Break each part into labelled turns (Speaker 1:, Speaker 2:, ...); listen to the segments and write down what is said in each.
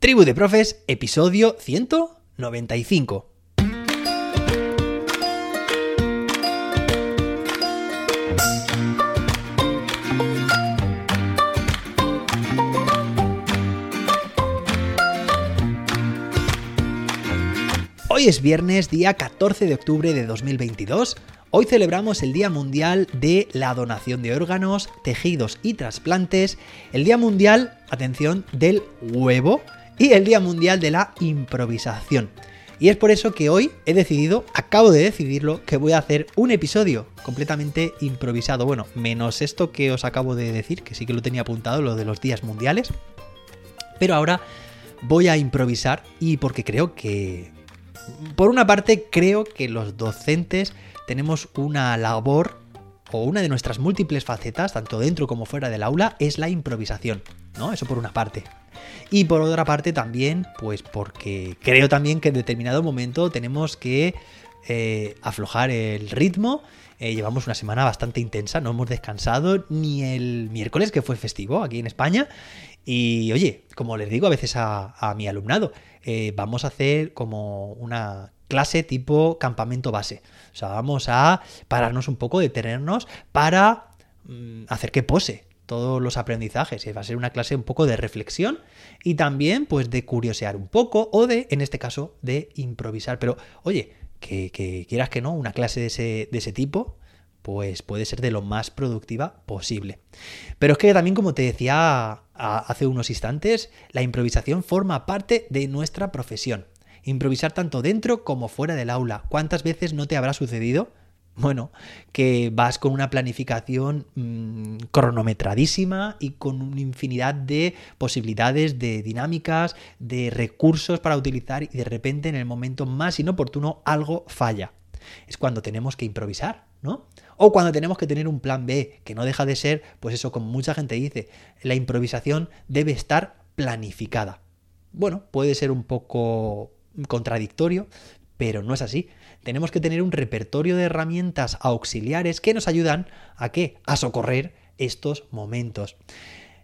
Speaker 1: Tribu de Profes, episodio 195. Hoy es viernes, día 14 de octubre de 2022. Hoy celebramos el Día Mundial de la Donación de Órganos, Tejidos y Trasplantes, el Día Mundial, atención, del huevo y el Día Mundial de la Improvisación. Y es por eso que hoy he decidido, acabo de decidirlo, que voy a hacer un episodio completamente improvisado. Bueno, menos esto que os acabo de decir, que sí que lo tenía apuntado, lo de los días mundiales. Pero ahora voy a improvisar y porque creo que por una parte, creo que los docentes tenemos una labor o una de nuestras múltiples facetas, tanto dentro como fuera del aula, es la improvisación, ¿no? Eso por una parte. Y por otra parte también, pues porque creo también que en determinado momento tenemos que eh, aflojar el ritmo. Eh, llevamos una semana bastante intensa, no hemos descansado ni el miércoles, que fue festivo aquí en España. Y oye, como les digo a veces a mi alumnado, eh, vamos a hacer como una clase tipo campamento base. O sea, vamos a pararnos un poco, detenernos para mm, hacer que pose todos los aprendizajes. Va a ser una clase un poco de reflexión y también pues de curiosear un poco o de, en este caso, de improvisar. Pero oye, que, quieras que no, una clase de ese, de ese tipo, pues puede ser de lo más productiva posible. Pero es que también, como te decía hace unos instantes, la improvisación forma parte de nuestra profesión. Improvisar tanto dentro como fuera del aula. ¿Cuántas veces no te habrá sucedido? Bueno, que vas con una planificación mm, cronometradísima y con una infinidad de posibilidades, de dinámicas, de recursos para utilizar y de repente en el momento más inoportuno algo falla. Es cuando tenemos que improvisar, ¿no? O cuando tenemos que tener un plan B, que no deja de ser, pues eso, como mucha gente dice, la improvisación debe estar planificada. Bueno, puede ser un poco contradictorio, pero no es así. Tenemos que tener un repertorio de herramientas auxiliares que nos ayudan a qué? A socorrer estos momentos.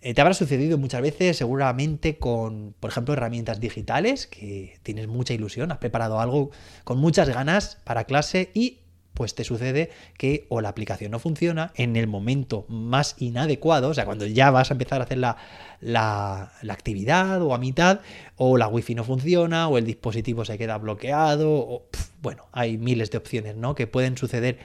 Speaker 1: Eh, te habrá sucedido muchas veces, seguramente, con, por ejemplo, herramientas digitales, que tienes mucha ilusión, has preparado algo con muchas ganas para clase y pues te sucede que o la aplicación no funciona en el momento más inadecuado, o sea, cuando ya vas a empezar a hacer la, la, actividad o a mitad, o la wifi no funciona, o el dispositivo se queda bloqueado, o bueno, hay miles de opciones, ¿no? Que pueden suceder.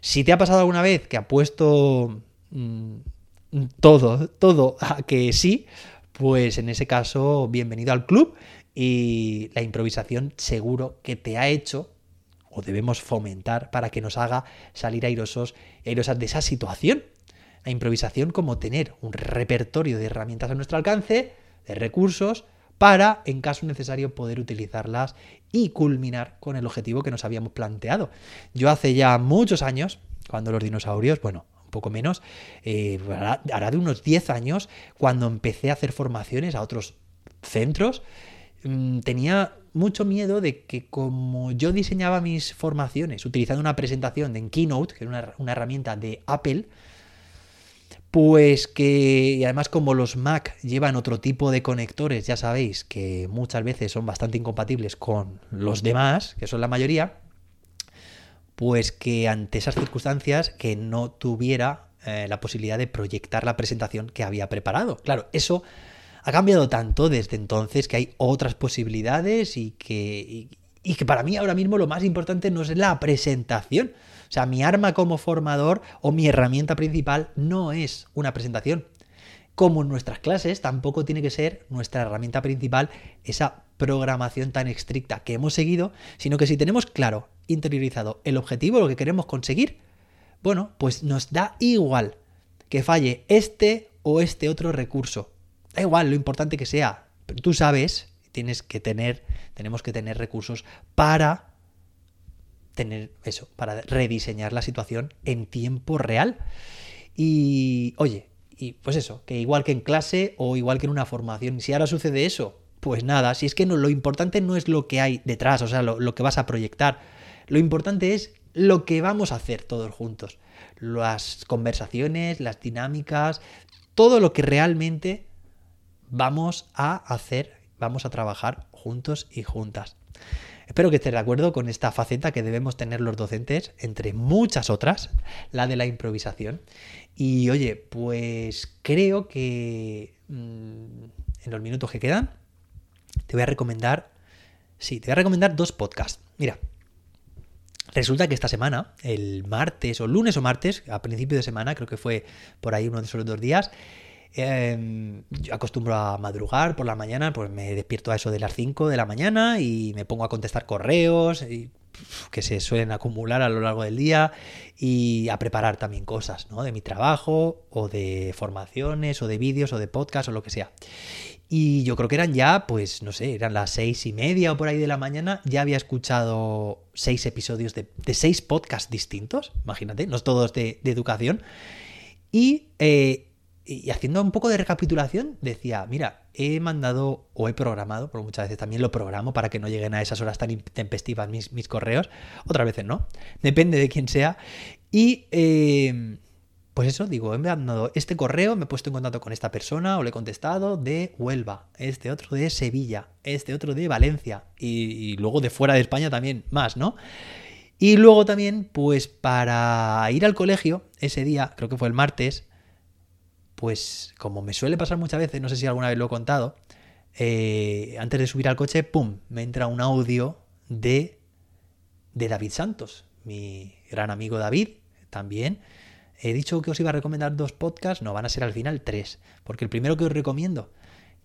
Speaker 1: Si te ha pasado alguna vez que ha puesto mm, todo, todo a que sí, pues en ese caso, bienvenido al club y la improvisación seguro que te ha hecho o debemos fomentar para que nos haga salir airosos, de esa situación. La improvisación como tener un repertorio de herramientas a nuestro alcance, de recursos, para, en caso necesario, poder utilizarlas y culminar con el objetivo que nos habíamos planteado. Yo hace ya muchos años, cuando los dinosaurios, bueno, un poco menos, eh, hará de unos 10 años, cuando empecé a hacer formaciones a otros centros, mm, tenía mucho miedo de que como yo diseñaba mis formaciones utilizando una presentación de Keynote, que es una, herramienta de Apple, pues que, y además como los Mac llevan otro tipo de conectores, ya sabéis que muchas veces son bastante incompatibles con los demás, que son la mayoría, pues que ante esas circunstancias que no tuviera eh, la posibilidad de proyectar la presentación que había preparado. Claro, eso ha cambiado tanto desde entonces que hay otras posibilidades y que, y, que para mí ahora mismo lo más importante no es la presentación. O sea, mi arma como formador o mi herramienta principal no es una presentación. Como en nuestras clases, tampoco tiene que ser nuestra herramienta principal esa programación tan estricta que hemos seguido, sino que si tenemos claro, interiorizado el objetivo, lo que queremos conseguir, bueno, pues nos da igual que falle este o este otro recurso. Da igual lo importante que sea, pero tú sabes, tienes que tener, tenemos que tener recursos para tener eso, para rediseñar la situación en tiempo real. Y oye, y pues eso, que igual que en clase o igual que en una formación, si ahora sucede eso, pues nada, si es que no, lo importante no es lo que hay detrás, o sea, lo, lo que vas a proyectar, lo importante es lo que vamos a hacer todos juntos, las conversaciones, las dinámicas, todo lo que realmente vamos a hacer vamos a trabajar juntos y juntas. Espero que estés de acuerdo con esta faceta que debemos tener los docentes, entre muchas otras, la de la improvisación. Y oye, pues creo que mm, en los minutos que quedan, te voy a recomendar, sí, te voy a recomendar dos podcasts. Mira, Resulta que esta semana, el martes o lunes o martes, a principio de semana, creo que fue por ahí uno de esos dos días, em, yo acostumbro a madrugar por la mañana, pues me despierto a eso de las 5 de la mañana y me pongo a contestar correos que se suelen acumular a lo largo del día y a preparar también cosas, ¿no? De mi trabajo o de formaciones o de vídeos o de podcast o lo que sea. Y yo creo que eran ya, pues no sé, eran las seis y media o por ahí de la mañana. Ya había escuchado seis episodios de, seis podcasts distintos, imagínate, no todos de, educación. Y, eh, y, haciendo un poco de recapitulación, decía, mira, he mandado o he programado, porque muchas veces también lo programo para que no lleguen a esas horas tan intempestivas mis, correos, otras veces no, depende de quién sea. Y eh, pues eso, digo, he mandado este correo, me he puesto en contacto con esta persona o le he contestado de Huelva, este otro de Sevilla, este otro de Valencia y, luego de fuera de España también más, ¿no? Y luego también, pues para ir al colegio, ese día, creo que fue el martes, pues como me suele pasar muchas veces, no sé si alguna vez lo he contado, eh, antes de subir al coche, ¡pum!, me entra un audio de, de David Santos, mi gran amigo David, también He dicho que os iba a recomendar dos podcasts, no, van a ser al final tres, porque el primero que os recomiendo,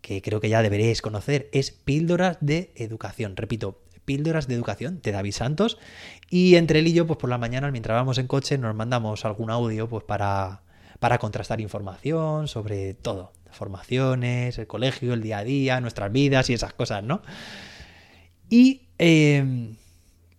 Speaker 1: que creo que ya deberéis conocer, es Píldoras de Educación. Repito, Píldoras de Educación de David Santos. Y entre él y yo, pues por la mañana, mientras vamos en coche, nos mandamos algún audio pues para, para contrastar información sobre todo. Formaciones, el colegio, el día a día, nuestras vidas y esas cosas, ¿no? Y eh,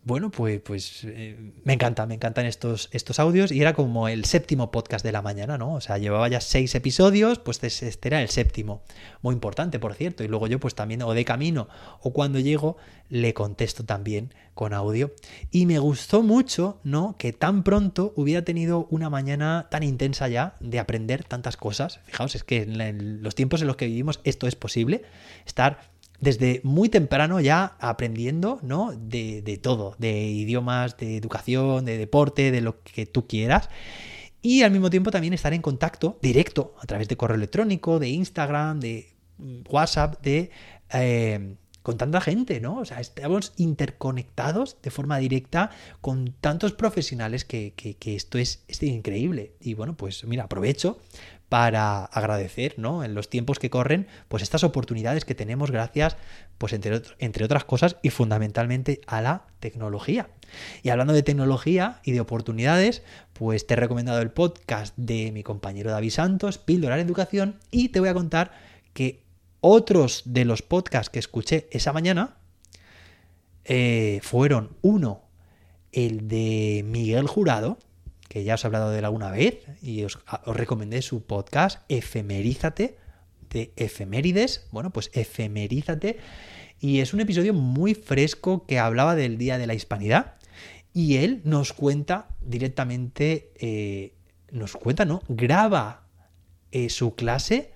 Speaker 1: bueno, pues, pues eh, me encanta, me encantan estos, estos audios y era como el séptimo podcast de la mañana, ¿no? O sea, llevaba ya seis episodios, pues este era el séptimo. Muy importante, por cierto. Y luego yo pues también o de camino o cuando llego le contesto también con audio. Y me gustó mucho, ¿no? Que tan pronto hubiera tenido una mañana tan intensa ya de aprender tantas cosas. Fijaos, es que en los tiempos en los que vivimos esto es posible. Estar desde muy temprano ya aprendiendo, ¿no? De, todo, de idiomas, de educación, de deporte, de lo que tú quieras. Y al mismo tiempo también estar en contacto directo a través de correo electrónico, de Instagram, de mm, WhatsApp, de... Eh, con tanta gente, ¿no? O sea, estamos interconectados de forma directa con tantos profesionales que, que, esto es, es, increíble. Y bueno, pues mira, aprovecho para agradecer, ¿no? En los tiempos que corren, pues estas oportunidades que tenemos gracias, pues entre, entre otras cosas y fundamentalmente a la tecnología. Y hablando de tecnología y de oportunidades, pues te he recomendado el podcast de mi compañero David Santos, Píldora Educación, y te voy a contar que otros de los podcasts que escuché esa mañana eh, fueron uno, el de Miguel Jurado, que ya os he hablado de él alguna vez y os, recomendé su podcast Efemerízate de efemérides. Bueno, pues Efemerízate. Y es un episodio muy fresco que hablaba del Día de la Hispanidad. Y él nos cuenta directamente, eh, nos cuenta, ¿no? Graba eh, su clase,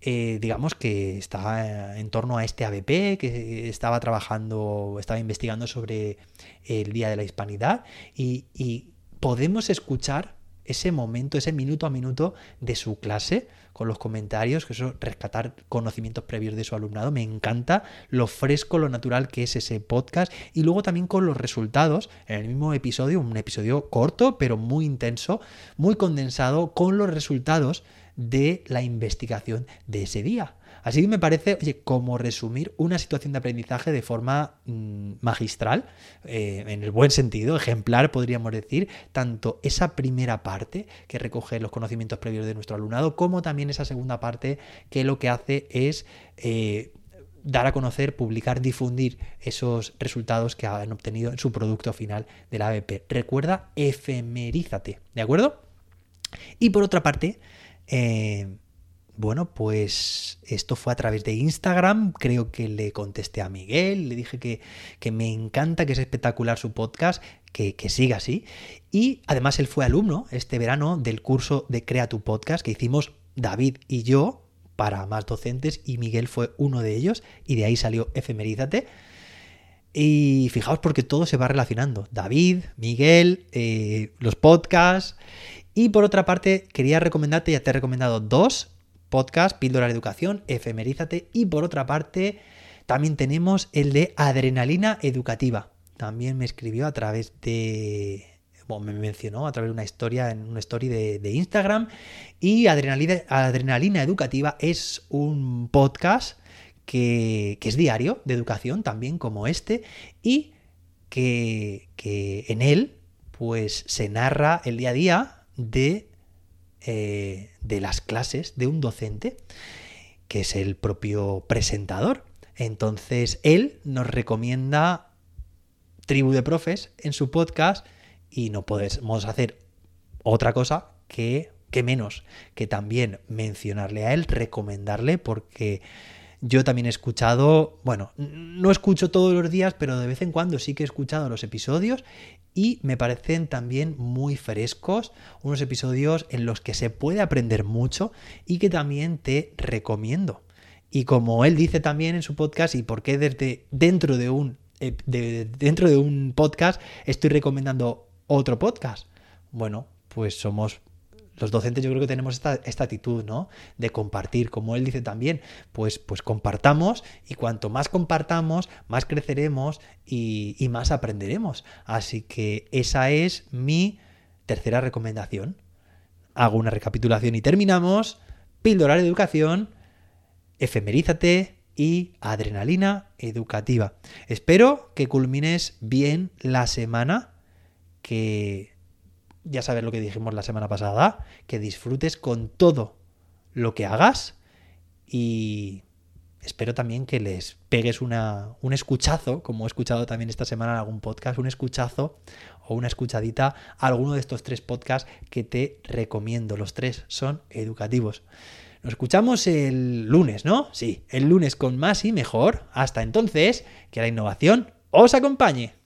Speaker 1: eh, digamos que está en torno a este ABP, que estaba trabajando, estaba investigando sobre el Día de la Hispanidad y, y podemos escuchar ese momento, ese minuto a minuto de su clase con los comentarios, que eso, rescatar conocimientos previos de su alumnado, me encanta lo fresco, lo natural que es ese podcast. Y luego también con los resultados. En el mismo episodio, un episodio corto pero muy intenso, muy condensado con los resultados de la investigación de ese día. Así que me parece, oye, como resumir una situación de aprendizaje de forma mm, magistral, eh, en el buen sentido, ejemplar, podríamos decir, tanto esa primera parte que recoge los conocimientos previos de nuestro alumnado, como también esa segunda parte que lo que hace es eh, dar a conocer, publicar, difundir esos resultados que han obtenido en su producto final de la ABP. Recuerda, efemerízate, ¿de acuerdo? Y por otra parte, eh, bueno, pues esto fue a través de Instagram, creo que le contesté a Miguel, le dije que, me encanta, que es espectacular su podcast, que, que, siga así. Y además él fue alumno este verano del curso de Crea tu Podcast que hicimos David y yo para más docentes y Miguel fue uno de ellos y de ahí salió Efemerízate. Y fijaos porque todo se va relacionando. David, Miguel, eh, los podcasts. Y por otra parte, quería recomendarte, ya te he recomendado dos podcasts, Píldora de Educación, Efemerízate. Y por otra parte, también tenemos el de Adrenalina Educativa. También me escribió a través de bueno, me mencionó a través de una historia en una story de, Instagram. Y Adrenalina, Adrenalina, Educativa es un podcast que, es diario de educación, también como este, y que, en él pues se narra el día a día de, eh, de las clases de un docente, que es el propio presentador. Entonces, él nos recomienda Tribu de Profes en su podcast y no podemos hacer otra cosa que, que menos que también mencionarle a él, recomendarle, porque yo también he escuchado, bueno, no escucho todos los días, pero de vez en cuando sí que he escuchado los episodios y me parecen también muy frescos, unos episodios en los que se puede aprender mucho y que también te recomiendo. Y como él dice también en su podcast, y porque desde dentro de un, eh, dentro de un podcast estoy recomendando otro podcast. Bueno, pues somos los docentes yo creo que tenemos esta, actitud, ¿no? De compartir, como él dice también, pues, pues compartamos y cuanto más compartamos, más creceremos y, más aprenderemos. Así que esa es mi tercera recomendación. Hago una recapitulación y terminamos. Píldora de educación, efemerízate y adrenalina educativa. Espero que culmines bien la semana, que ya sabes lo que dijimos la semana pasada, que disfrutes con todo lo que hagas y espero también que les pegues una, un escuchazo, como he escuchado también esta semana en algún podcast, un escuchazo o una escuchadita a alguno de estos tres podcasts que te recomiendo. Los tres son educativos. Nos escuchamos el lunes, ¿no? Sí, el lunes con más y mejor. Hasta entonces, que la innovación os acompañe.